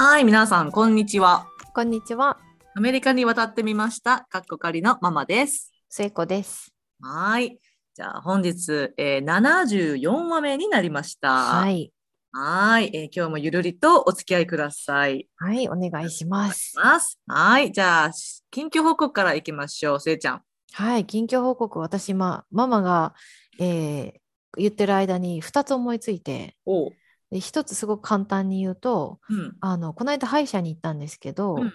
はい、皆さん、こんにちは。こんにちは、アメリカに渡ってみました。かっこかりのママです。聖子です。はい。じゃあ、本日、えー、74話目になりました。。はいい。はい、えー今日もゆるりとお付き合いください。はい、お願いします。ます。はい。じゃあ、近況報告からいきましょう。せいちゃん。はい、近況報告、私、ま、ママが、えー言ってる間に2つ思いついて、おう。で1つすごく簡単に言うと、うん。あの、この間歯医者に行ったんですけどうん、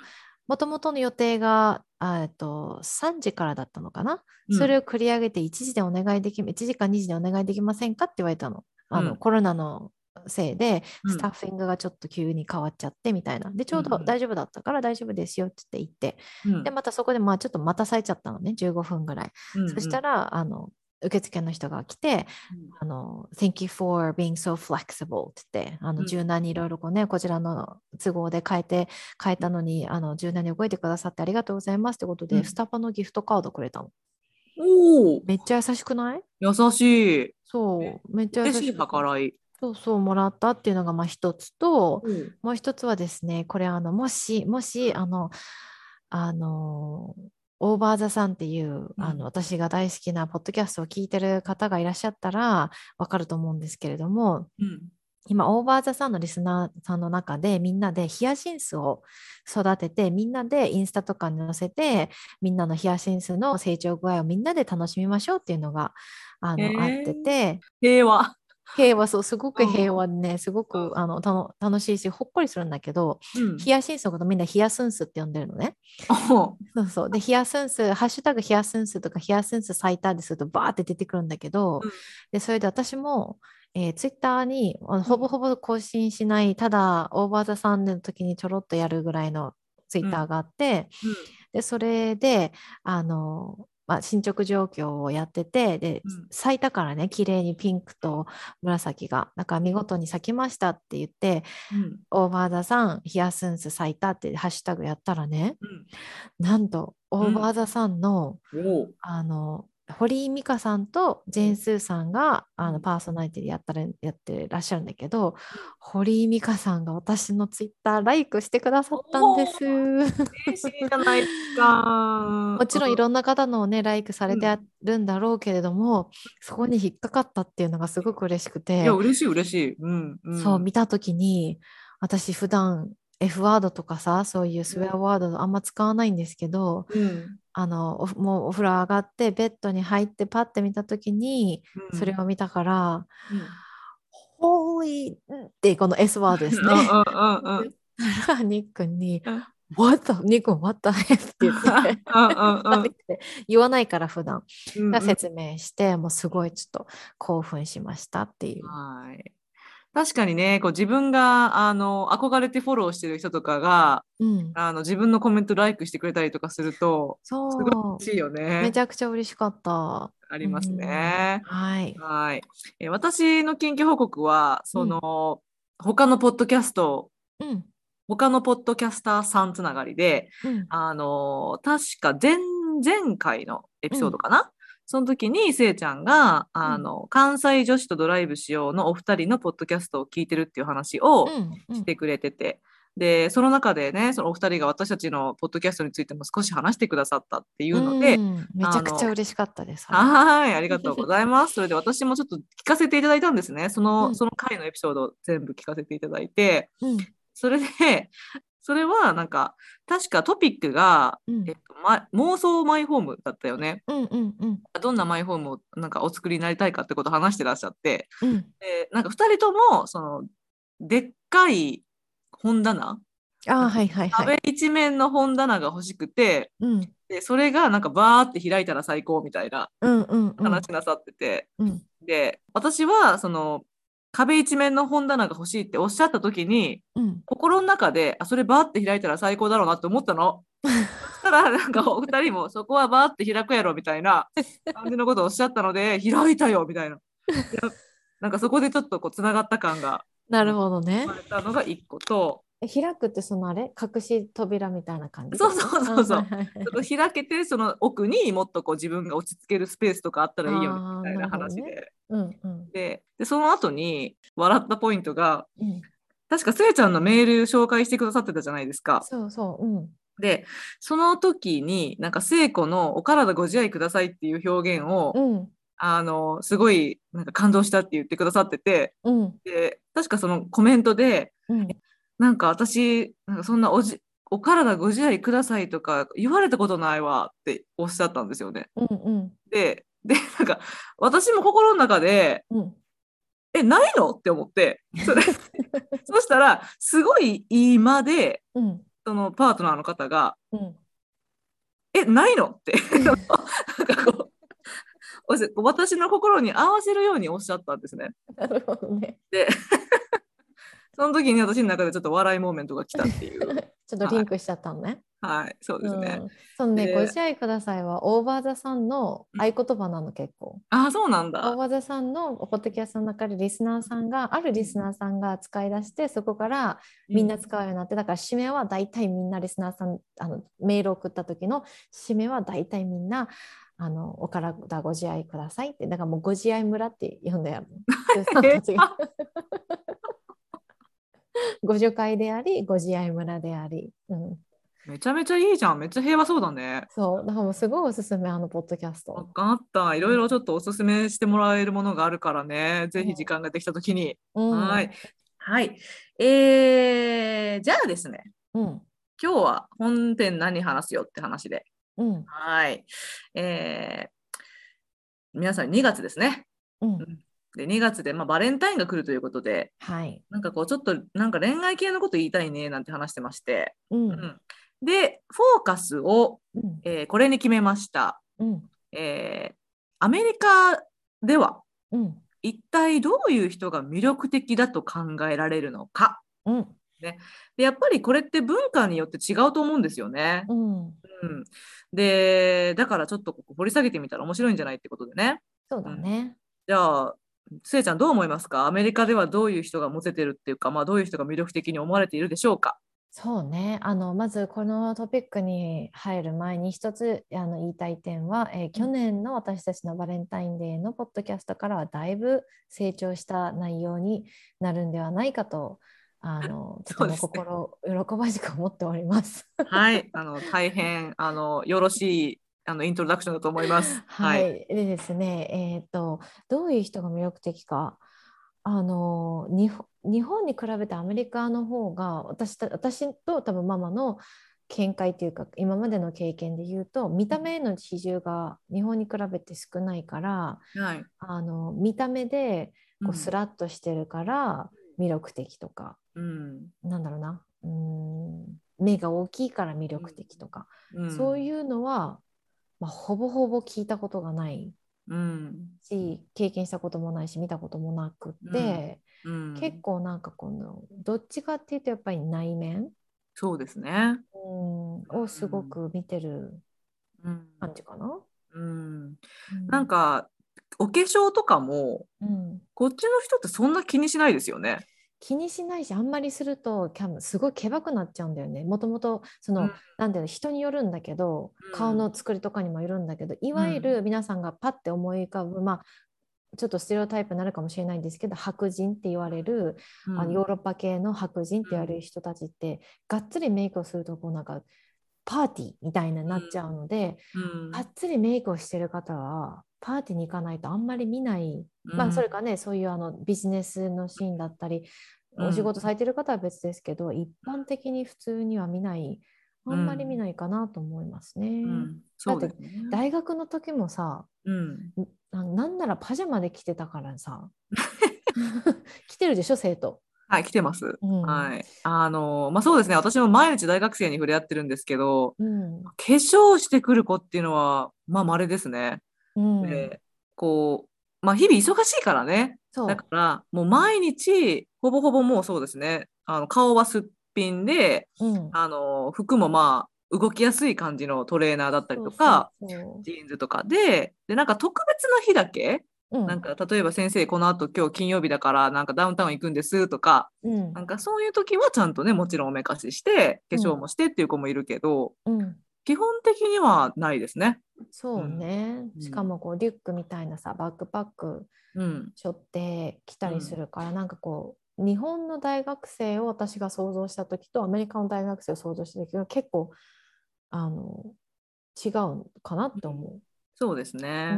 もともとの予定が、あと、3時からだったのかな、うん。それを繰り上げて1時でお願いでき、1時か2時でお願いできませんかって言われたの。あの、うん。コロナのせいで、うん。スタッフィングがちょっと急に変わっちゃってみたいな。で、ちょううんうんど大丈夫だったから大丈夫ですよって言って。うん。で、またそこでまあちょっと待たされちゃったのね、15分ぐらい。うん。そしたら、あの、受付の人が来て、あの、Thank you for being so flexible って言って、あの、うん。柔軟にいろいろこうね、こちらの都合で変えて、変えたのに、あの、柔軟に動いてくださってありがとうございますってことで、うん。スタバのギフトカードくれたの。おお、めっちゃ優しくない？優しい。そう、めっちゃ優しい計らい。そうそう、もらったっていうのがまあ一つと、うん。もう一つはですね、これあの、もし、もし、あの、あの、オーバーザさんっていう、あうんの私が大好きなポッドキャストを聞いてる方がいらっしゃったらわかると思うんですけれども、うん。今、オーバーザさんのリスナーさんの中でみんなでヒヤシンスを育てて、みんなでインスタとかに載せて、みんなのヒヤシンスの成長具合をみんなで楽しみましょうっていうのがあの、へーあってて、平和。平和そう、すごくうん。平和でね、すごくうん。あのたの楽しいし、ほっこりするんだけど、うん。ヒヤシンスのことみんなヒヤスンスって呼んでるのね。おそうそう。で、ヒヤスンス、ハッシュタグヒヤスンスとかヒヤスンス最多でするとバーって出てくるんだけど、うん。で、それで私も、えー、ツイッターにほぼほぼ更新しない、ただ、オーバーザさんの時にちょろっとやるぐらいのツイッターがあって、で、それで、あの、まあ、進捗状況をやってて、で、うん咲いたからね、綺麗にピンクと紫が、だから見事に咲きましたって言って、うん。オーバーザさん、ヒヤスンス咲いたってハッシュタグやったらね、うん。なんと、オうんーバーザさんの、あの、堀井美香さんとジェーン・スーさんがあうんのパーソナリティでやったらやってらっしゃるんだけど、堀井美香さんが私のツイッターライクしてくださったんです。嬉しいじゃないですか。もちろんいろんな方のをね、ライクされてうんるんだろうけれども、そこに引っかかったっていうのがすごく嬉しくていや、、嬉しい、嬉しい。うん。うん、そう見たときに、私普段 F ワードとかさ、そういうスウェアワードあんま使わないんですけど、うん。あのおもうお風呂上がってベッドに入ってパッて見たときに、うんそれを見たから、うんホーリーってこの S ワードですね。ニックにうん、What the, ニック What the heck って言ってうんうん言わないから普段。うんが説明して、もうすごいちょっと興奮しましたっていう。はい。確かにね、こう自分があの憧れてフォローしてる人とかがうん、あの自分のコメントライクしてくれたりとかするとそすごいう嬉しいよね。めちゃくちゃ嬉しかった。ありますね。はい。はい。えー私の近況報告はその、他のポッドキャストうん。他のポッドキャスターさんつながりでうん。あの確か前前回のエピソードかな、その時にせいちゃんがあの、関西女子とドライブしようのお二人のポッドキャストを聞いてるっていう話をうん。してくれてて、でその中でねそのお二人が私たちのポッドキャストについても少し話してくださったっていうので、うんめちゃくちゃ嬉しかったです。はいありがとうございます。それで私もちょっと聞かせていただいたんですね。その,、うん。その回のエピソードを全部聞かせていただいて。うん。それでそれはなんか確かトピックが、うん。えっとま、妄想マイホームだったよね。うんうんうん。どんなマイホームをなんかお作りになりたいかってことを話してらっしゃって。うん。でなんか2人ともそのでっかい本棚。あーはいはいはい。壁一面の本棚が欲しくて。うん。でそれがなんかバーって開いたら最高みたいなうんうんうん。話なさってて、うん。で私はその壁一面の本棚が欲しいっておっしゃった時にうん心の中であそれバーって開いたら最高だろうなって思ったの。そしたらなんかお二人もそこはバーって開くやろみたいな感じのことをおっしゃったので開いたよみたいな。なんかそこでちょっとこうつながった感がなるほどね生ま。れたのが一個とえ開くってそのあれ？隠し扉みたいな感じそうそうそうそうちょっと開けてその奥にもっとこう自分が落ち着けるスペースとかあったらいいよみたいな話で。うんうんででその後に笑ったポイントがうん確かせいちゃんのメール紹介してくださってたじゃないですか。そうそう。うん。で、その時に、なんか聖子のお体ご自愛くださいっていう表現を、うん。あの、すごいなんか感動したって言ってくださってて、うん。で、確かそのコメントで、うん。なんか私、なんかそんなおじ、お体ご自愛くださいとか言われたことないわっておっしゃったんですよね。うん。うん。で、で、なんか私も心の中で、うん。え、ないの？って思って、それ そしたら、すごいいい間で、うん。そのパートナーの方が、うん。え、ないの？って、なんかこう、私の心に合わせるようにおっしゃったんですね。なるほどね。で、その時に私の中でちょっと笑いモーメントが来たっていう。ちょっとリンクしちゃったのね。はい、そうですね。うん、そのね、でご自愛くださいは、オーバーザさんの合言葉なの、結構。ああ、そうなんオーだ。バーザさんのポッドキャストの中でリスナーさんが、あるリスナーさんが使い出して、そこからみんな使うようになって、だから締めは大体みんなリスナーさん、あのメールを送った時の締めは大体みんな、あのお体ご自愛くださいって、だからもうご自愛村って呼んだよ。えあ ご助会であり、ご自愛村であり。うん、めちゃめちゃいいじゃん。めっちゃ平和そうだね。そう、だからもうすごいおすすめ、あのポッドキャスわト。かった。いろいろちょっとおすすめしてもらえるものがあるからね。ぜひ時間ができたときに。うん、はい。はい。えー、じゃあですね。うん。今日は本編何話すよって話で。うん。はい。えー、皆さん2月ですね。うん。で、2月で、まあ、バレンタインが来るということで、はい。なんかこう、ちょっとなんか恋愛系のこと言いたいねなんて話してまして。うん。うんで、フォーカスを、うん。えーこれに決めました。うん。えーアメリカではうん。一体どういう人が魅力的だと考えられるのか。うん。でやっぱりこれって文化によって違うと思うんですよね。うん。うん、でだからちょっとここ掘り下げてみたら面白いんじゃないってことでね。そうだね。じゃあせいちゃんどう思いますか？アメリカではどういう人がモテてるっていうか、まあ、どういう人が魅力的に思われているでしょうか？そうね。あの、まずこのトピックに入る前に一つあの言いたい点は、えー去年の私たちのバレンタインデーのポッドキャストからはだいぶ成長した内容になるんではないかと、あの、とても心喜ばしく思っております。はい、あの大変あのよろしいあのイントロダクションだと思います。はい、でですね、えー、とどういう人が魅力的か。あの日本日本に比べてアメリカの方が私た私と多分ママの見解というか今までの経験で言うと見た目への比重が日本に比べて少ないからはい。あの見た目でこううん。スラッとしてるから魅力的とか、うん。なんだろうな。うーん。目が大きいから魅力的とか、うん、そういうのは、まあ、ほぼほぼ聞いたことがないうん。し経験したこともないし見たこともなくって、うん、結構なんかこのどっちかっていうとやっぱり内面、そうですね。うん、をすごく見てるうん。感じかな。うん、うん。なん、かお化粧とかもうん、こっちの人ってそんな気にしないですよね。気にしないしあんまりするとキャムすごいけばくなっちゃうんだよね。もともとその、うん。なんていうの人によるんだけどうん。顔の作りとかにもよるんだけどいわゆる皆さんがパッて思い浮かぶ、まあちょっとステレオタイプになるかもしれないんですけど白人って言われるうん。あのヨーロッパ系の白人って言われる人たちって、がっつりメイクをするとこうなんかパーティーみたいになっちゃうので、うん。がっつりメイクをしてる方はパーティーに行かないとあんまり見ない、まあそれかねそういうあのビジネスのシーンだったり、うんお仕事されてる方は別ですけど一般的に普通には見ないあんまり見ないかなと思いますね。うん、そうですね。大学の時もさうん、ななんならパジャマで着てたからさ 着てるでしょ生徒。はい、来てます。うんはい。あの、まあ、そうですね。私も毎日大学生に触れ合ってるんですけど、うん化粧してくる子っていうのは、まあ、稀ですね。うんで、こう、まあ、日々忙しいからね。そうだから、もう毎日、ほぼほぼもうそうですね。あの顔はすっぴんで、うんあの、服もまあ、動きやすい感じのトレーナーだったりとか、ジーンズとかで、で、なんか特別な日だけ、うんなんか例えば先生、この後今日金曜日だから、なんかダウンタウン行くんですとか、うんなんかそういう時はちゃんとね、もちろんおめかしして、化粧もしてっていう子もいるけど、うん基本的にはないですね。そうね、うんしかもこうリュックみたいなさバックパックうん。背負ってきたりするから、なんかこ日本の大学生を私が想像した時とアメリカの大学生を想像した時が結構あの違うかなって思そうですう。ね。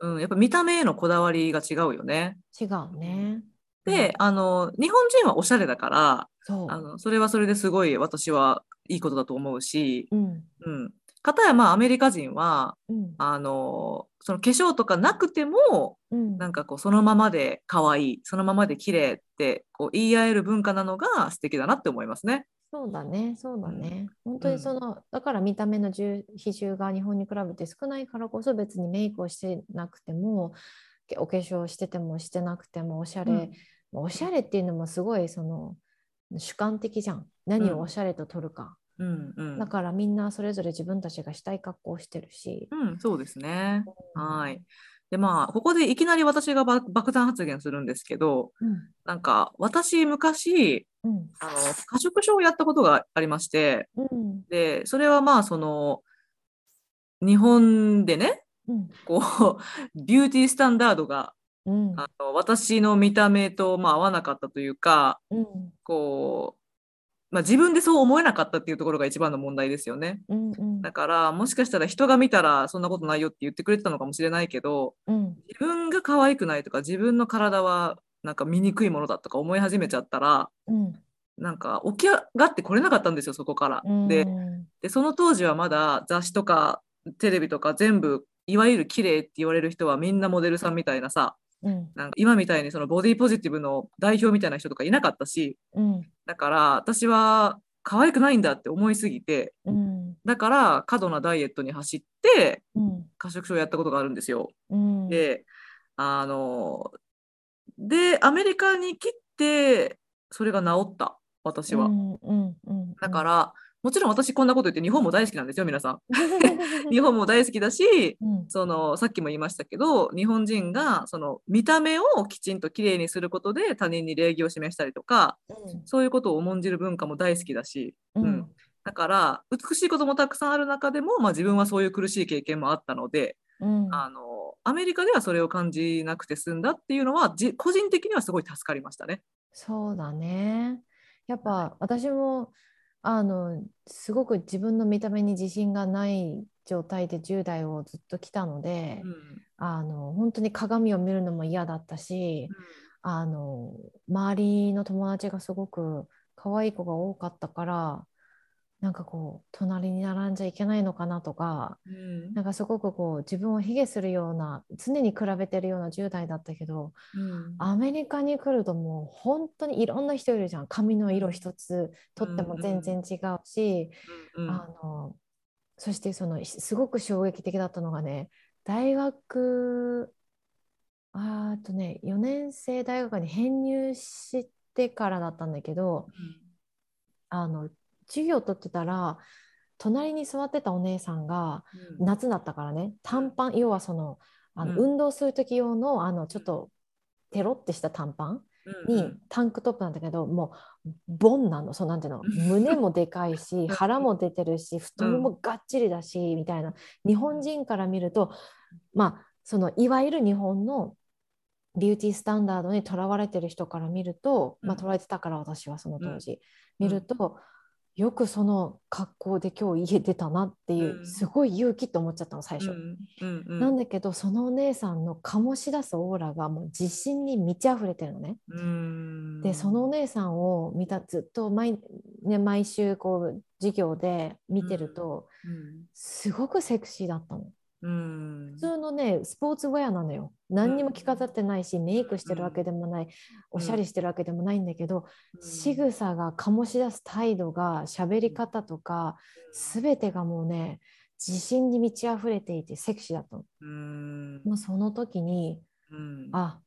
うん、うん、やっぱ見た目へのこだわりが違うよね。違うね。で、あの、日本人はおしゃれだから、そう。あのそれはそれですごい私はいいことだと思うし、うんうん。かたやまあアメリカ人は、うんあの、その化粧とかなくても、うんなんかこうそのままで可愛い、そのままで綺麗ってこう言い合える文化なのが素敵だなって思いますね。そうだね、そうだね。本当にその、だから見た目の重比重が日本に比べて少ないからこそ別にメイクをしてなくても、けお化粧しててもしてなくてもおしゃれ、うんおしゃれっていうのもすごいその主観的じゃん。何をおしゃれと取るか。うんうん。だからみんなそれぞれ自分たちがしたい格好をしてるし。うん、そうですね。うん。はい。でまあここでいきなり私がば爆弾発言するんですけどうん。なんか私昔うん。あの過食症をやったことがありましてうん。でそれはまあその日本でねうん。こう ビューティースタンダードがうん。あの私の見た目とまあ合わなかったというかうん。こう、まあ、自分でそう思えなかったっていうところが一番の問題ですよね。うんうんだからもしかしたら人が見たらそんなことないよって言ってくれてたのかもしれないけどうん自分が可愛くないとか自分の体はなんか醜いものだとか思い始めちゃったらうんなんか起き上がってこれなかったんですよそこから。うんででその当時はまだ雑誌とかテレビとか全部いわゆる綺麗って言われる人はみんなモデルさんみたいなさうん。なんか今みたいにそのボディポジティブの代表みたいな人とかいなかったしうん。だから私は可愛くないんだって思いすぎてうん。だから過度なダイエットに走ってうん。過食症をやったことがあるんですよ。うん。であのでアメリカに来てそれが治った私は。だからもちろん私こんなこと言って日本も大好きなんですよ皆さん。日本も大好きだしうんそのさっきも言いましたけど日本人がその見た目をきちんときれいにすることで他人に礼儀を示したりとかそういうことを重んじる文化も大好きだし、うんうんだから美しいこともたくさんある中でも、まあ、自分はそういう苦しい経験もあったので、うんあのアメリカではそれを感じなくて済んだっていうのはじ個人的にはすごい助かりましたね。そうだね。やっぱ私もあのすごく自分の見た目に自信がない状態で10代をずっと来たので、うんあの本当に鏡を見るのも嫌だったし、あの周りの友達がすごく可愛い子が多かったからなんかこう隣に並んじゃいけないのかなとかうん。なんかすごくこう自分を卑下するような常に比べてるような10代だったけどうん。アメリカに来るともう本当にいろんな人いるじゃん。髪の色一つとっても全然違うし、うんあのそしてそのすごく衝撃的だったのがね大学あとね4年生大学に編入してからだったんだけどあの授業を取ってたら隣に座ってたお姉さんがうん。夏だったからね短パン要はそのあの、うん。運動する時用のあのちょっとテロってした短パンにうん。タンクトップなんだけど、もうボンなの。そうなんていうの？胸もでかいし 腹も出てるし太ももがっちりだし、みたいな。日本人から見るとまあそのいわゆる日本のビューティースタンダードにとらわれてる人から見ると、まあうん。とらわれてたから私はその当時、うん。見ると、よくその格好で今日家出たなっていう、うんすごい勇気と思っちゃったの最初。なんだけどそのお姉さんの醸し出すオーラがもう自信に満ち溢れてるのね。うんでそのお姉さんを見たずっと毎,、ね、毎週こう授業で見てると、うんすごくセクシーだったの。うん。普通のねスポーツウェアなのよ。何にも着飾ってないし、メイクしてるわけでもない、おしゃれしてるわけでもないんだけど、仕草が醸し出す態度が喋り方とか全てがもうね自信に満ち溢れていてセクシーだったの。うん。もうその時にうん。あ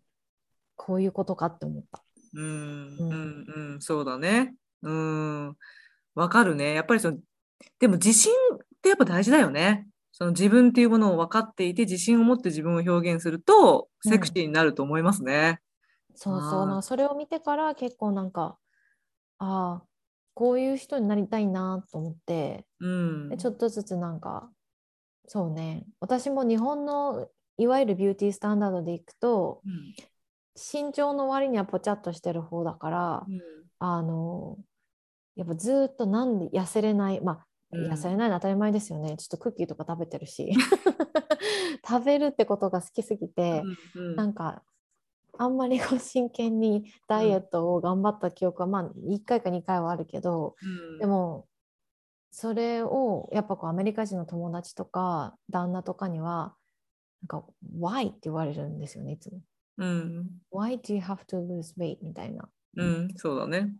こういうことかって思った。うん。うん。うんうん。そうだね。うん。わかるね。やっぱりそのでも自信ってやっぱ大事だよねその自分っていうものを分かっていて自信を持って自分を表現するとセクシーになると思いますね。そうそう。あーなんかそれを見てから結構なんかああこういう人になりたいなと思ってうん。でちょっとずつなんかそうね。私も日本のいわゆるビューティースタンダードでいくとうん。身長の割にはぽちゃっとしてる方だから、あのやっぱずっとなんで痩せれないまあうん痩せれないの当たり前ですよね、ちょっとクッキーとか食べてるし 食べるってことが好きすぎて、うんうんなんかあんまりこう真剣にダイエットを頑張った記憶は、まあ1回か2回はあるけどうんでもそれをやっぱこうアメリカ人の友達とか旦那とかにはなんか「Why?」って言われるんですよねいつも。うん、Why do you have to lose weight? みたいな。うん、そうだね。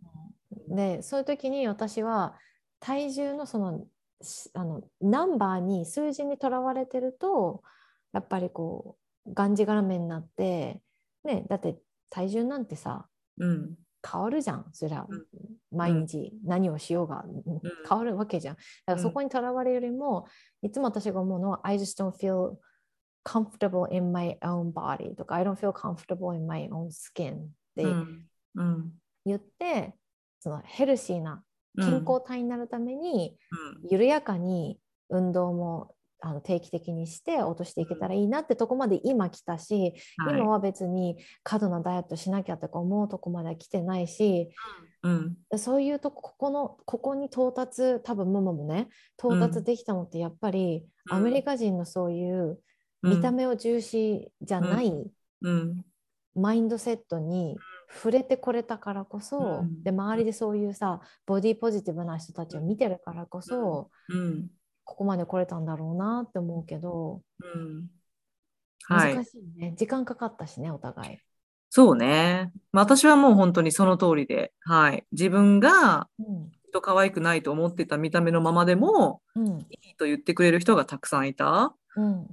でそういう時に私は体重のそのしあのナンバーに数字にとらわれてるとやっぱりこうがんじがらめになって、ね、だって体重なんてさうん、変わるじゃんそりゃ。うん。毎日何をしようが、変わるわけじゃん。だからそこにとらわれるよりも、いつも私が思うのは I just don't feel comfortable in my own body とか I don't feel comfortable in my own skin ってうん、うん、言って、そのヘルシーな健康体になるために、緩やかに運動もあの定期的にして落としていけたらいいなってとこまで今来たし、はい。今は別に過度なダイエットしなきゃとか思うとこまでは来てないしうん、そういうとこここのここに到達多分ママもね到達できたのってやっぱり、うん。アメリカ人のそういううん。見た目を重視じゃない、うん、マインドセットに触れてこれたからこそ、うんで周りでそういうさボディポジティブな人たちを見てるからこそ、うん、ここまで来れたんだろうなって思うけどうん。はい難。しいね、時間かかったしねお互い。そうね。まあ私はもう本当にその通りで、はい。自分がうん人可愛くないと思ってた見た目のままでも、うんいいと言ってくれる人がたくさんいた。うんうん、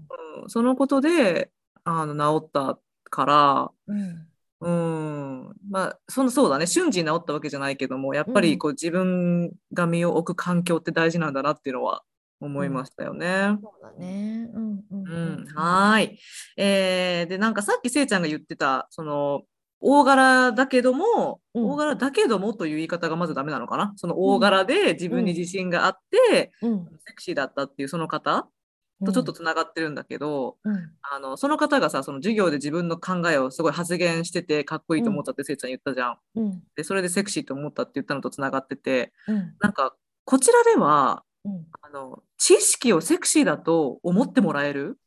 そのことで、あの、治ったから、うんうん、まあ、そのそうだね、瞬時に治ったわけじゃないけども、やっぱりこう自分が身を置く環境って大事なんだなっていうのは思いましたよね。そうだね。うんうんうん、はーい。えーで、なんかさっきせいちゃんが言ってた、その、大柄だけども、うん。大柄だけどもという言い方がまずダメなのかな？その大柄で自分に自信があって、うん。セクシーだったっていうその方？とちょっとつながってるんだけど、うん。あの、その方がさ、その授業で自分の考えをすごい発言しててかっこいいと思ったってせいちゃん言ったじゃん。うん。で、それでセクシーと思ったって言ったのとつながってて、うん。なんか、こちらでは、うん。あの、知識をセクシーだと思ってもらえる？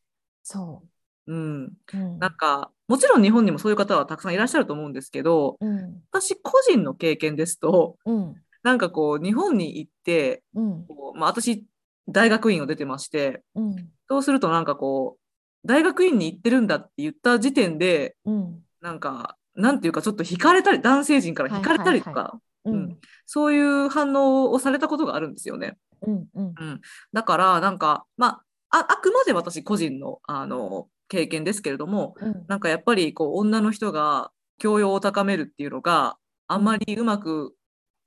そう。ん。う。うん。なんか、もちろん日本にもそういう方はたくさんいらっしゃると思うんですけど、うん。私個人の経験ですと、うん。なんかこう、日本に行って、うん。こうまあ、私、大学院を出てまして、うん。そうするとなんかこう、大学院に行ってるんだって言った時点で、うん。なんか、なんていうかちょっと惹かれたり、男性陣から惹かれたりとか、ううん。ん。そういう反応をされたことがあるんですよね。うんうん。うん、だから、なんか、まあ、ああくまで私個人の、あの、経験ですけれども、うん。なんかやっぱりこう女の人が教養を高めるっていうのがあんまりうまく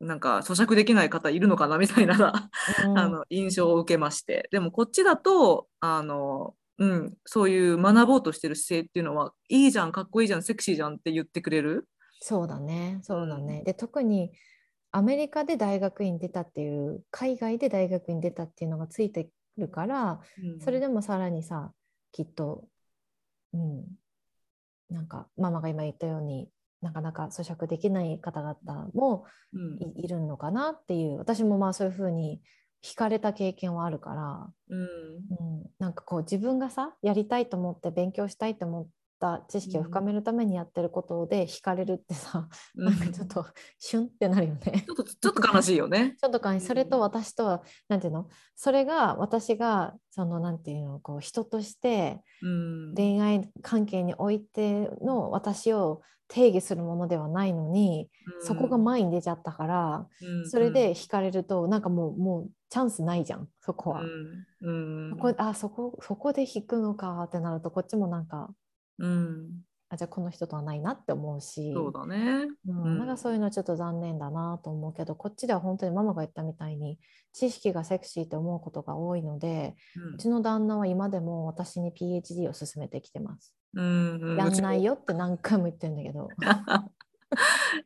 なんか咀嚼できない方いるのかなみたいな、うん。あの印象を受けまして。でもこっちだとあの、うん、そういう学ぼうとしてる姿勢っていうのはいいじゃんかっこいいじゃんセクシーじゃんって言ってくれる？そうだね、そうだね。で、特にアメリカで大学院出たっていう、海外で大学院出たっていうのがついてるから、うん。それでもさらにさ、きっと、うん、なんかママが今言ったようになかなか咀嚼できない方々もいるのかなっていう、私もまあそういうふうに惹かれた経験はあるから、うん。うん、なんかこう自分がさやりたいと思って勉強したいと思った知識を深めるためにやってることで惹かれるってさ、うん。なんかちょっとシュンってなるよね。ち。ょっとちょっと悲しいよね。ちょっとかそれと私とはなんていうの？それが私がそのなんていうの？こう人としてうん。恋愛関係においての私を定義するものではないのに、そこが前に出ちゃったから、うん。それで惹かれるとなんかもうもうチャンスないじゃんそこは。うん。うん。そこあそこそこで引くのかってなるとこっちもなんかうんあじゃあこの人とはないなって思うしそうだね。うんうんなんかそういうのはちょっと残念だなと思うけどこっちでは本当にママが言ったみたいに知識がセクシーって思うことが多いのでうちの旦那は今でも私に PhD を進めてきてます。うんうんやんないよって何回も言ってるんだけど。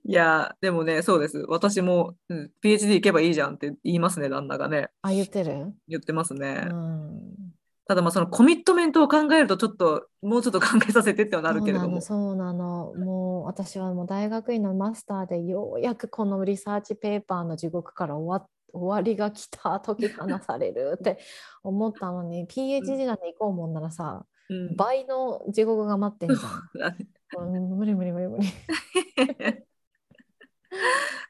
いや、でもね、そうです。私も、うん、PhD 行けばいいじゃんって言いますね、旦那がね。あ言ってる？言ってますうね。んただまあそのコミットメントを考えるとちょっともうちょっと考えさせてってはなるけれども。そうなの、そうなの。もう私はもう大学院のマスターでようやくこのリサーチペーパーの地獄から終わ終わりが来た、解き放されるって思ったのに、PhD なんて行こうもんならさ、うん倍の地獄が待ってんじゃん。うん無理無理無理無理。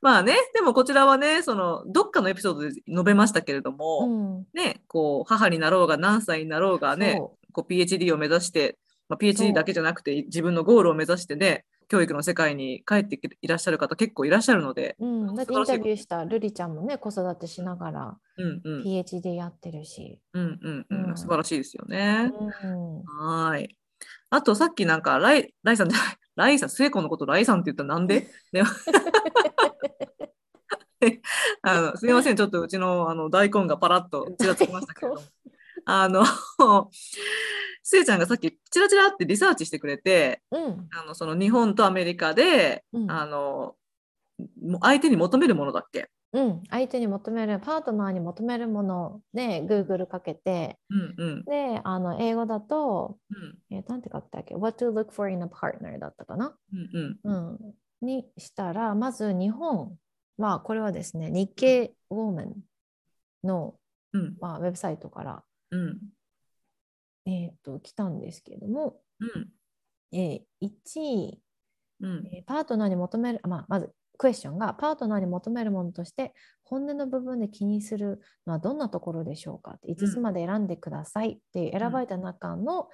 まあね、でもこちらはね、そのどっかのエピソードで述べましたけれども、うん、ね、こう母になろうが何歳になろうがね、そこう PhD を目指して、まあ、PhD だけじゃなくて自分のゴールを目指してね、教育の世界に帰っていらっしゃる方結構いらっしゃるので、ううん、だってインタビューしたルリちゃんもね、子育てしながら PhD やってるし。うんうんうん。うん。素晴らしいですよね。うん、はーい。あとさっきなんかライライさんじゃない、ライさん、聖子のことライさんって言ったらなんで？あのすみません、ちょっとうちのあの大根がパラッとちらつきましたけれども。あの、せいちゃんがさっきチラチラってリサーチしてくれて、うん、あのその日本とアメリカで、うん。あのも相手に求めるものだっけ？うん、相手に求める、パートナーに求めるもので Google かけて、うんうん。で、あの英語だと、うん。えーなんて書いてあっけ ?What to look for in a partner だったかな、うんうん。うん、にしたら、まず日本は、これはですね、日経ウォーマンの、うん。まあ、ウェブサイトから、うん。えー、と来たんですけれども、うん。えー1位、うん。えーパートナーに求める、まあ、まずクエスチョンがパートナーに求めるものとして本音の部分で気にするのはどんなところでしょうかって5つまで選んでくださいっていう選ばれた中の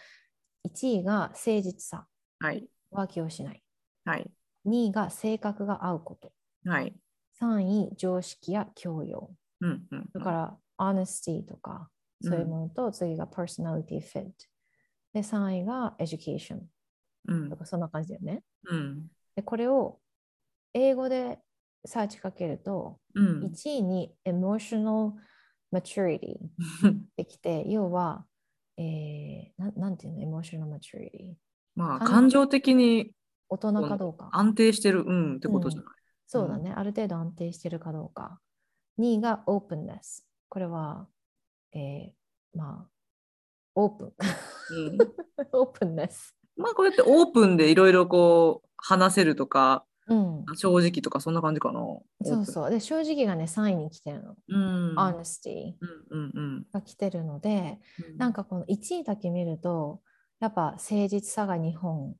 1位が誠実さはい。浮気をしない。はい。2位が性格が合うこと。はい。3位常識や教養。うんうんそれから honesty とかそういうものと、次が personality fit で3位が education うん。とかそんな感じだよね。うん。でこれを英語でサーチかけるとうん1位に emotional maturity できて、要は、えー、ななんていうの、emotional maturity。まあ感感情的に大人かどうか。安定してる、うん、ってことじゃない？そうだね、ある程度安定してるかどうか。2位が openness。これは、えー、まあ、オープン。うん、オープンです。まあこうやってオープンでいろいろこう話せるとかうん。正直とかそんな感じかな。そうそう。で、正直がね、3位に来てるの。う。うん。honesty が来てるので、うん。なんかこの1位だけ見ると、やっぱ誠実さが日本。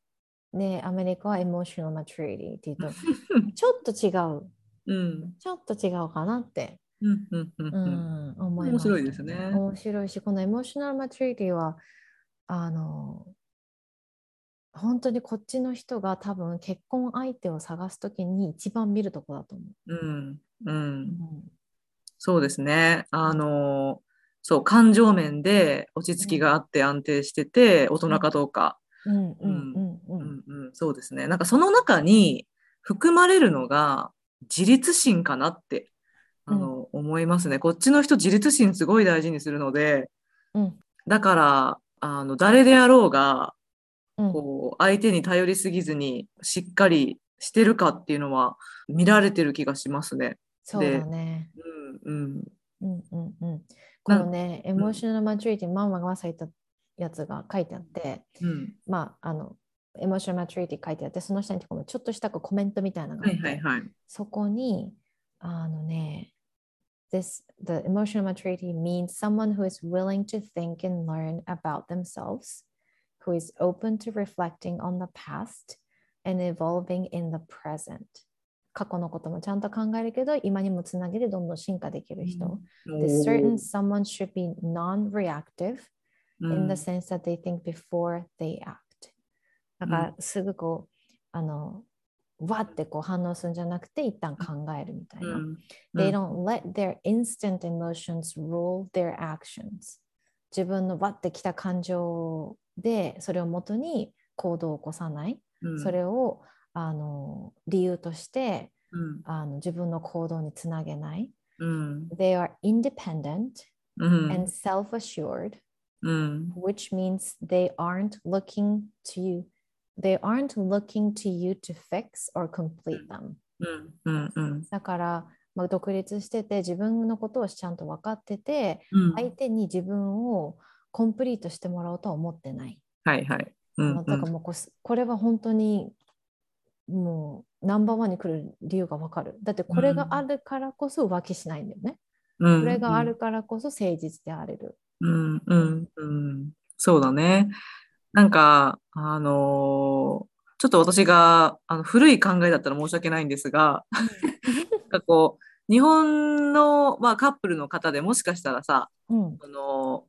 で、アメリカは emotional maturity っていうと、ちょっと違う。うんちょっと違うかなって、うんうんうんううん。ん、思いました、面白いですね面白いし、このエモーショナルマチュリティは、あの、本当にこっちの人が多分結婚相手を探すときに一番見るとこだと思うんうう。ん。そうですね。あのそう感情面で落ち着きがあって安定してて大人かどうか。うんうんうんううんんうん、そうですね。なんかその中に含まれるのが自立心かなってあの、思いますね。こっちの人自立心すごい大事にするので、うんだからあの誰であろうがうんこう相手に頼りすぎずにしっかりしてるかっていうのは見られてる気がしますね。そうだね。うんうんうんうんうん。このね、エモーショナルマチュリティ、ママが朝言ったやつが書いてあって、うん、まあ、あの、エモーショナルマチュリティ書いてあって、その下にちょっとしたコメントみたいなのがはいあって、はいはい。そこに、あのね、This, the emotional maturity means someone who is willing to think and learn about themselves, who is open to reflecting on the past and evolving in the present. 過去のこともちゃんと考えるけど、今にもつなげてどんどん進化できる人。This certain someone should be non-reactive うん in the sense that they think before they act. だからすぐこう、あの、わってこう反応するんじゃなくて、一旦考えるみたいな。うん They うん don't let their instant emotions rule their actions. 自分のわってきた感情で、それをもとに行動を起こさない。うんそれをあの理由としてうんあの自分の行動につなげない。うん They are independent うん and self-assured. うん which means they aren't looking to you they aren't looking to you to fix or complete them うんうんうんだから、まあ、独立してて自分のことをちゃんと分かっててうん相手に自分をコンプリートしてもらおうとは思ってない。はいはい。うんうんだからもうこれは本当にもうナンバーワンに来る理由がわかる。だってこれがあるからこそ浮気しないんだよね。うんこれがあるからこそ誠実であれる。うんうんうん、そうだね。なんか、あのーちょっと私があの古い考えだったら申し訳ないんですが、かこう、日本の、まあ、カップルの方でもしかしたらさ、うん。あの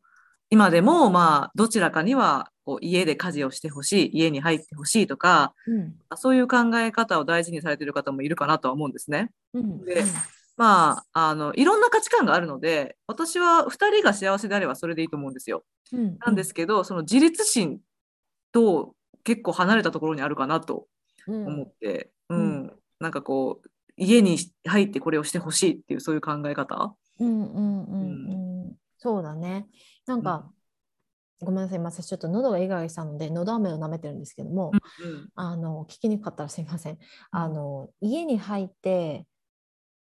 今でも、まあ、どちらかにはこう家で家事をしてほしい、家に入ってほしいとか、うん。そういう考え方を大事にされている方もいるかなとは思うんですね。うん。でまあ、あのいろんな価値観があるので、私は2人が幸せであればそれでいいと思うんですよ。うん。なんですけど、その自立心と結構離れたところにあるかなとうん。思って、ううんん。なんかこう家に入ってこれをしてほしいっていうそういう考え方？うんうんうんうんそうだね。なんか、ごめんなさい、今私ちょっと喉がイガイガしたので、喉飴を舐めてるんですけども、うんあの聞きにくかったらすいません。あの家に入って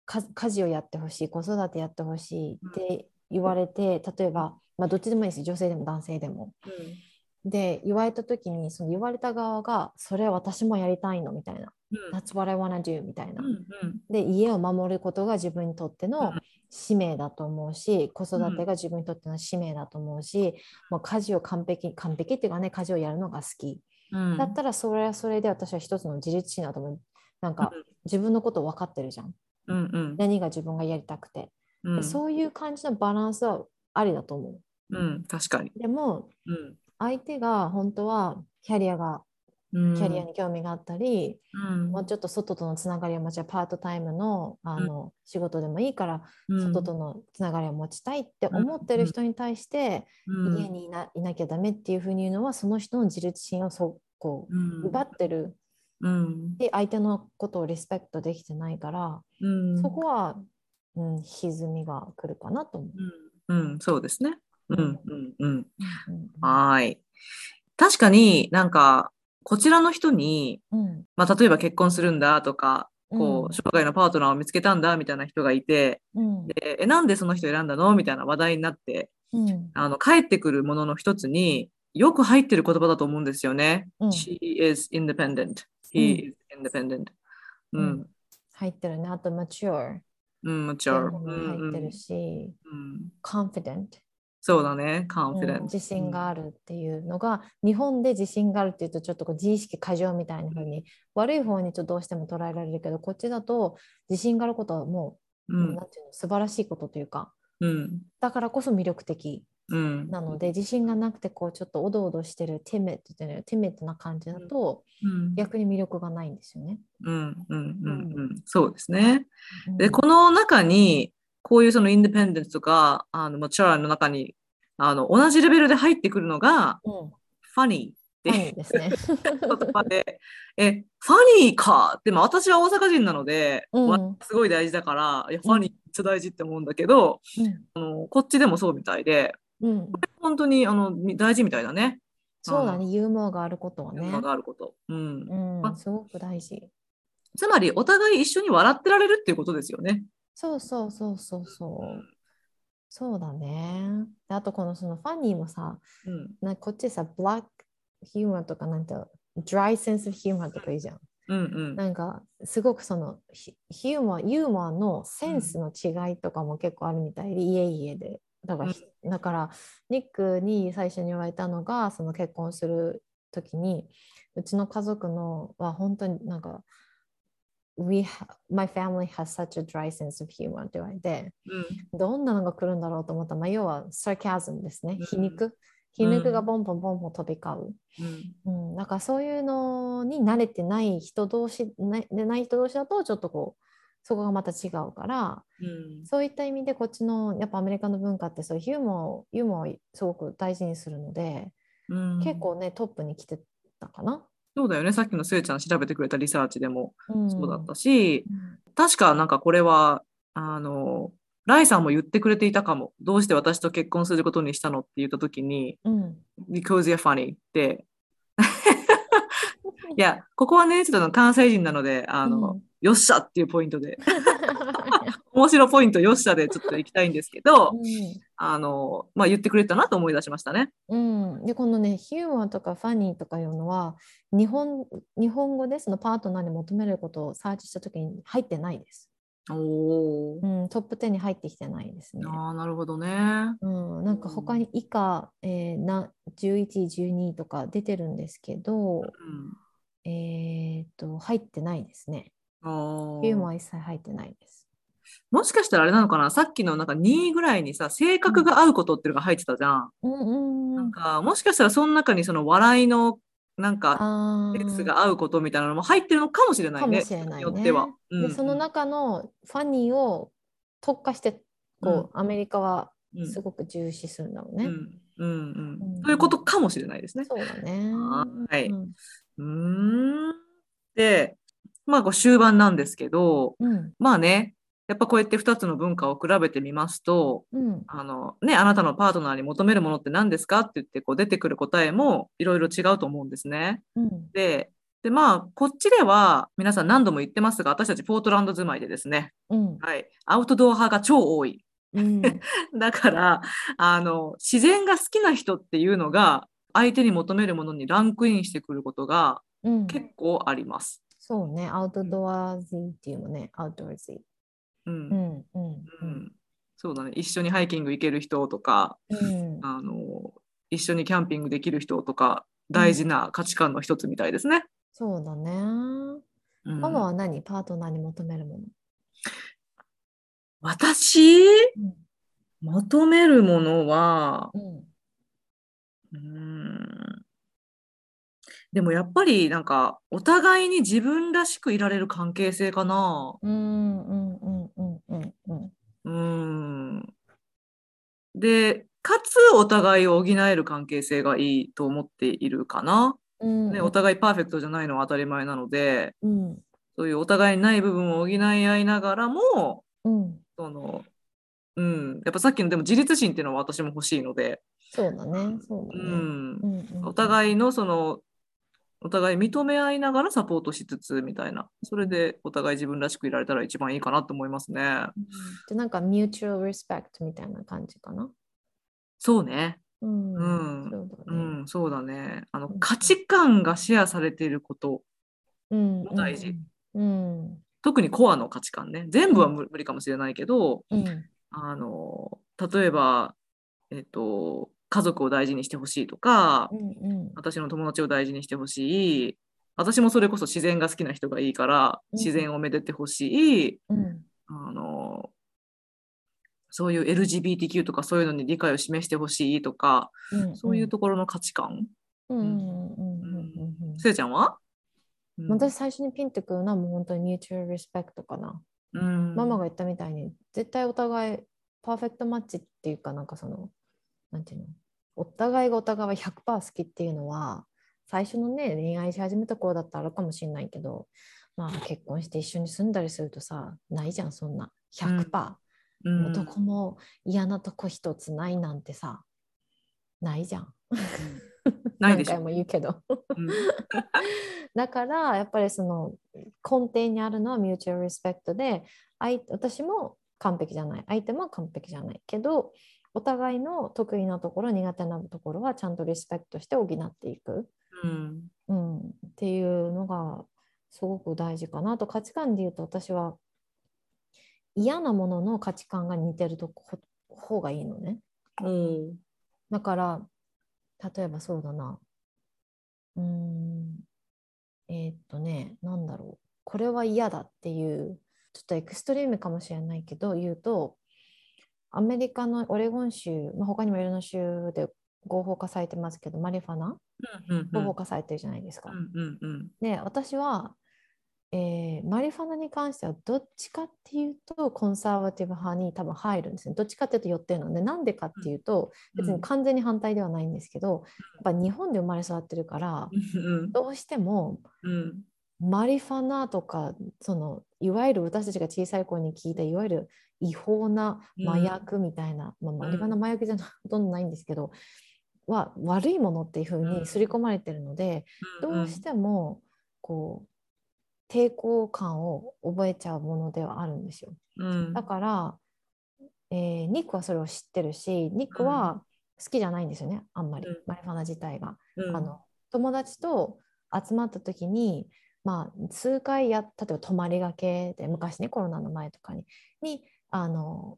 か家事をやってほしい、子育てやってほしいって言われて、例えば、まあ、どっちでもいいです、女性でも男性でも。で、言われた時に、その言われた側が、それは私もやりたいのみたいな。That's what I wanna do みたいなで、家を守ることが自分にとってのうん使命だと思うし、子育てが自分にとっての使命だと思うし、もう家事を完璧、完璧っていうかね、家事をやるのが好き。うんだったらそれはそれで私は一つの自立心だと思う。なんか自分のこと分かってるじゃん。うんうん何が自分がやりたくて。うんでそういう感じのバランスはありだと思うん確かに。う。でもうん相手が本当はキャリアがうんキャリアに興味があったり、うん。もうちょっと外とのつながりを持ちパートタイムのあの、仕事でもいいからうん。外とのつながりを持ちたいって思ってる人に対して、うん。家にいないなきゃダメっていうふうに言うのはその人の自立心をそこううん。奪ってる。うん。で相手のことをリスペクトできてないから、うん。そこは、うん、歪みが来るかなと思う。うん。うん。そうですね。うん。うん。うん。うん。はーい。確かになんかこちらの人に、うんまあ、例えば結婚するんだとかこう生涯のパートナーを見つけたんだみたいな人がいてうんでえなんでその人選んだのみたいな話題になってうんあの帰ってくるものの一つによく入ってる言葉だと思うんですよね。うん She is independent. He is independent. ううんん。入ってるね。あと、mature うん、もってちろん。いうのも入ってるし、うん、confident、そうだね、うん。自信があるっていうのが、日本で自信があるっていうと、ちょっとこう自意識過剰みたいな風に、悪い方にちょっとどうしても捉えられるけど、こっちだと自信があることはもう、うん。なんていうの、素晴らしいことというか、うん。だからこそ魅力的うん。なので、自信がなくて、こう、ちょっとおどおどしてる、ティメットっていうティメットな感じだと、うん。逆に魅力がないんですよね。うんうんうんうん。そうですね。うん。で、この中に、こういうそのインディペンデンスとか、あの、マチュアの中に、あの、同じレベルで入ってくるのが、うん、ファニーって。言葉で、え、ファニーかでも私は大阪人なので、うんわすごい大事だから、いや、ファニーめっちゃ大事って思うんだけど、あのこっちでもそうみたいで、うん、うん、本当にあのみ大事みたいだね。そうだね、ユーモアがあることはね。馬があること。うん。うん、すごく大事。つまり、お互い一緒に笑ってられるっていうことですよね。そうそうそうそうそう。そうだね。であとこのそのファニーもさ、うん。なこっちさ、ブラックヒューマンとかなんて、ドライセンスヒューマンとかいいじゃん。うんうん。なんかすごくそのヒヒューマン、ユーモアのセンスの違いとかも結構あるみたいで、家々で。だから、だからニックに最初に言われたのが、その結婚する時に、うちの家族のは本当になんか、We my family has such a dry sense of humor って言われて、うん。どんなのが来るんだろうと思った。ら、まあ、要は sarcasm ですね。うん。皮肉。皮肉がボンボンボンボン飛び交う。うん。うん、だからそういうのに慣れてない人同士なでない人同士だとちょっとこうそこがまた違うからうん。そういった意味でこっちのやっぱアメリカの文化ってそういうユーモアをユーモアをすごく大事にするので、うん。結構ねトップに来てたかな。そうだよね。さっきのせいちゃん調べてくれたリサーチでもうん、そうだったし、うん確かなんかこれは、あの、ライさんも言ってくれていたかも。どうして私と結婚することにしたのって言ったときに、うん、because you're funny って。いや、ここはね、ちょっと関西人なので、あの、うんよっしゃっていうポイントで面白ポイントよっしゃでちょっと行きたいんですけど、うんあの、まあ、言ってくれたなと思い出しましたね。うん、でこのねヒューマンとかファニーとかいうのは日本日本語でそのパートナーに求めることをサーチした時に入ってないです。おおう。ん、トップ10に入ってきてないですね。ああ、なるほどね。うん、なんか他に以下、えーな11位、12位とか出てるんですけど、うん。えーっと入ってないですね。ヒューマンは一切入ってないです。もしかしたらあれなのかな？さっきのなんか2位ぐらいにさ、性格が合うことっていうのが入ってたじゃん。なんか、もしかしたらその中にその笑いの、なんか、あセンスーが合うことみたいなのも入ってるのかもしれないね。かもしれないね。よっては。うんでその中のファニーを特化してこう、アメリカはうんすごく重視するんだろうね。うんうんうんうんということかもしれないですね。そうだね。はいうん。で、まあ、こう終盤なんですけど、うんまあね、やっぱこうやって2つの文化を比べてみますと、うん。あのね、あなたのパートナーに求めるものって何ですかって言ってこう出てくる答えもいろいろ違うと思うんですね。うん。で、でまあ、こっちでは皆さん何度も言ってますが、私たちポートランド住まいでですね、うん。はい、アウトドア派が超多い。うん。だからあの、自然が好きな人っていうのが、相手に求めるものにランクインしてくることがうん。結構あります。そうね、アウトドアズィっていうもね、アウトドアズそうだね。一緒にハイキング行ける人とかうん。あの一緒にキャンピングできる人とか大事な価値観の一つみたいですね。そうだね。うん。ママは何？パートナーに求めるもの。私？うん。求めるものはうん。うーんでもやっぱりなんかお互いに自分らしくいられる関係性かな。うんうんうんうんうんうん。うーん。でかつお互いを補える関係性がいいと思っているかな。うん。ね、お互いパーフェクトじゃないのは当たり前なので、うん。そういうお互いにない部分を補い合いながらも、うん。その、うん、やっぱさっきのでも自立心っていうのは私も欲しいので、そうだね。そうだね。うん、うんうん。お互いのその、お互い認め合いながらサポートしつつみたいな、それでお互い自分らしくいられたら一番いいかなと思いますね。うんでなんか、ミューチュアルリスペクトみたいな感じかな。そうね。うん。うんそうだね。うん、そうだね。あのうん価値観がシェアされていること、うんも大事。うん。特にコアの価値観ね。全部は無無理かもしれないけど、うん。あの例えば、えっと、家族を大事にしてほしいとか、うんうん。私の友達を大事にしてほしい。私もそれこそ自然が好きな人がいいからうん。自然をめでてほしい、うん。あのそういう LGBTQ とかそういうのに理解を示してほしいとか、うんそういうところの価値観、ちゃんは、うん。私最初にピンとくるのはもう本当にミューチュアルリスペクトかな。うん。ママが言ったみたいに絶対お互いパーフェクトマッチっていうかなんかそのなんていうの？お互いがお互い100%好きっていうのは最初のね恋愛し始めた頃だったらあるかもしれないけどまあ結婚して一緒に住んだりするとさないじゃんそんな。100%、うん。もうどこも嫌なとこ一つないなんてさないじゃん。何回も言うけど。うん。だからやっぱりその根底にあるのはミューチュアルリスペクトで相私も完璧じゃない。相手も完璧じゃないけどお互いの得意なところ苦手なところはちゃんとリスペクトして補っていく、うん。うん、っていうのがすごく大事かなと価値観で言うと私は嫌なものの価値観が似てるとこ方がいいのね。おーだから例えばそうだな。うーん。えーっとねなんだろう。これは嫌だっていうちょっとエクストリームかもしれないけど言うとアメリカのオレゴン州、まあ、他にもいろんな州で合法化されてますけどマリファナ？うんうん合法化されてるじゃないですか。うんうんうん。で私は、えーマリファナに関してはどっちかっていうとコンサバティブ派に多分入るんですね。どっちかっていうと寄ってるので。なんでかっていうと、別に完全に反対ではないんですけど、やっぱ日本で生まれ育ってるから、うん。どうしてもうん。マリファナとかそのいわゆる私たちが小さい頃に聞いたいわゆる違法な麻薬みたいな、まあ、マリファナ麻薬じゃなほとんどないんですけど、は悪いものっていうふうに刷り込まれてるので、どうしてもこう抵抗感を覚えちゃうものではあるんですよ。うん。だから、えーニックはそれを知ってるしニックは好きじゃないんですよねあんまり、うん。マリファナ自体が。うん。あの友達と集まった時に、まあ、数回や例えば泊まりがけで昔ねコロナの前とかににあの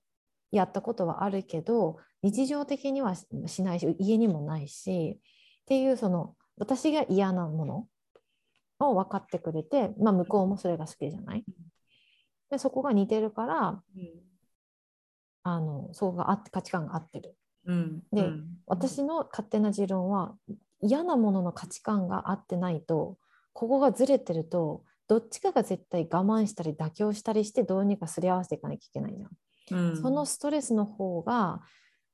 やったことはあるけど日常的にはししないし家にもないしっていうその私が嫌なものを分かってくれて、まあ、向こうもそれが好きじゃない？でそこが似てるからあのそこがあって価値観が合ってる。うんでうん。私の勝手な持論は嫌なものの価値観が合ってないとここがずれてるとどっちかが絶対我慢したり妥協したりしてどうにかすり合わせていかなきゃいけないじゃん。うん。そのストレスの方が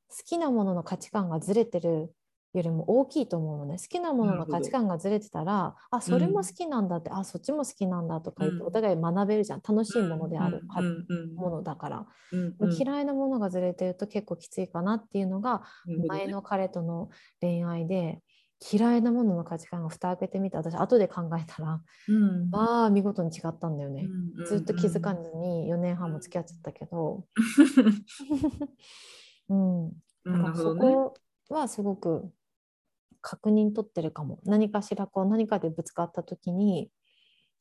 好きなものの価値観がずれてるよりも大きいと思うのね。好きなものの価値観がずれてたらあそれも好きなんだって、あそっちも好きなんだとか言ってうん。お互い学べるじゃん。楽しいものであるものだから、うん。うん。嫌いなものがずれてると結構きついかなっていうのが前の彼との恋愛で嫌いなものの価値観が蓋開けてみて私後で考えたらうん。まあ見事に違ったんだよね、うんずっと気づかずに4年半も付き合っちゃったけど、うん、うんだからそこはすごく確認取ってるかも。何かしらこう何かでぶつかった時に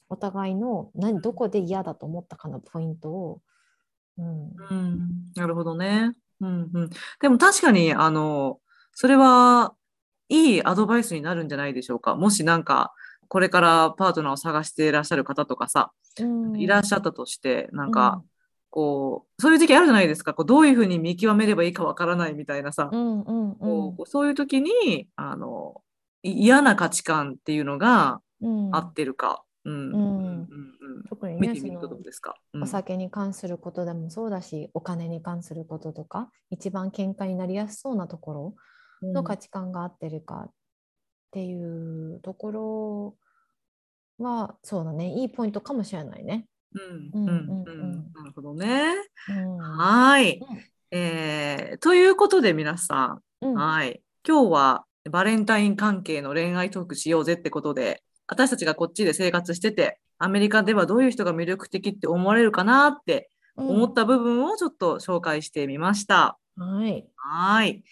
お互いの何どこで嫌だと思ったかのポイントを、うん。うん、なるほどね。うんうん、でも確かにあのそれはいいアドバイスになるんじゃないでしょうか。もしなんかこれからパートナーを探していらっしゃる方とかさ、うん。いらっしゃったとしてなんか、こうそういう時期あるじゃないですか。こうどういうふうに見極めればいいかわからないみたいなさ、うんうんうん。こうそういう時にあのい嫌な価値観っていうのがうん。合ってるか、特に見ねそのてみるとどうですか？うん。お酒に関することでもそうだしお金に関することとか一番喧嘩になりやすそうなところの価値観が合ってるかっていうところはそうだねいいポイントかもしれないね。うんうんうんなるほどね。うんはい、うんえーということで皆さん、うんはい、今日はバレンタイン関係の恋愛トークしようぜってことで私たちがこっちで生活しててアメリカではどういう人が魅力的って思われるかなって思った部分をちょっと紹介してみました。はい。はい。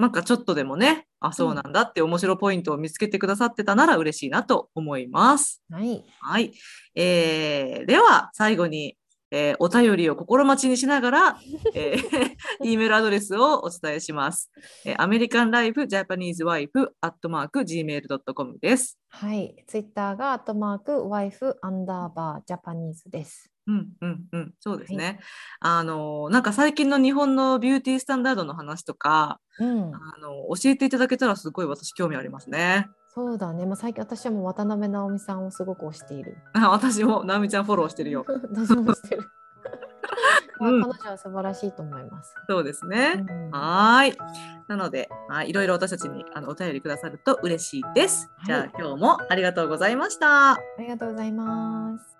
なんかちょっとでもね、あ、そうなんだって面白いポイントを見つけてくださってたなら嬉しいなと思います。はい。はい。えーでは、最後に、えーお便りを心待ちにしながら、えー E メールアドレスをお伝えします。えー、アメリカンライフジャパニーズワイフアットマーク Gmail.com です。はい。ツイッターがアットマークワイフアンダーバージャパニーズです。うんうんうん、そうですね。あのなんか最近の日本のビューティースタンダードの話とか、うん。あの教えていただけたらすごい私興味ありますね。そうだね。まあ、最近私はもう渡辺直美さんをすごく推している。あ 私も直美ちゃんフォローしてるよ。私もしてる。まあうん彼女は素晴らしいと思います。そうですね。うんはーい。なので、はい、いろいろ私たちにあのお便りくださると嬉しいです。じゃあ、はい今日もありがとうございました。ありがとうございます。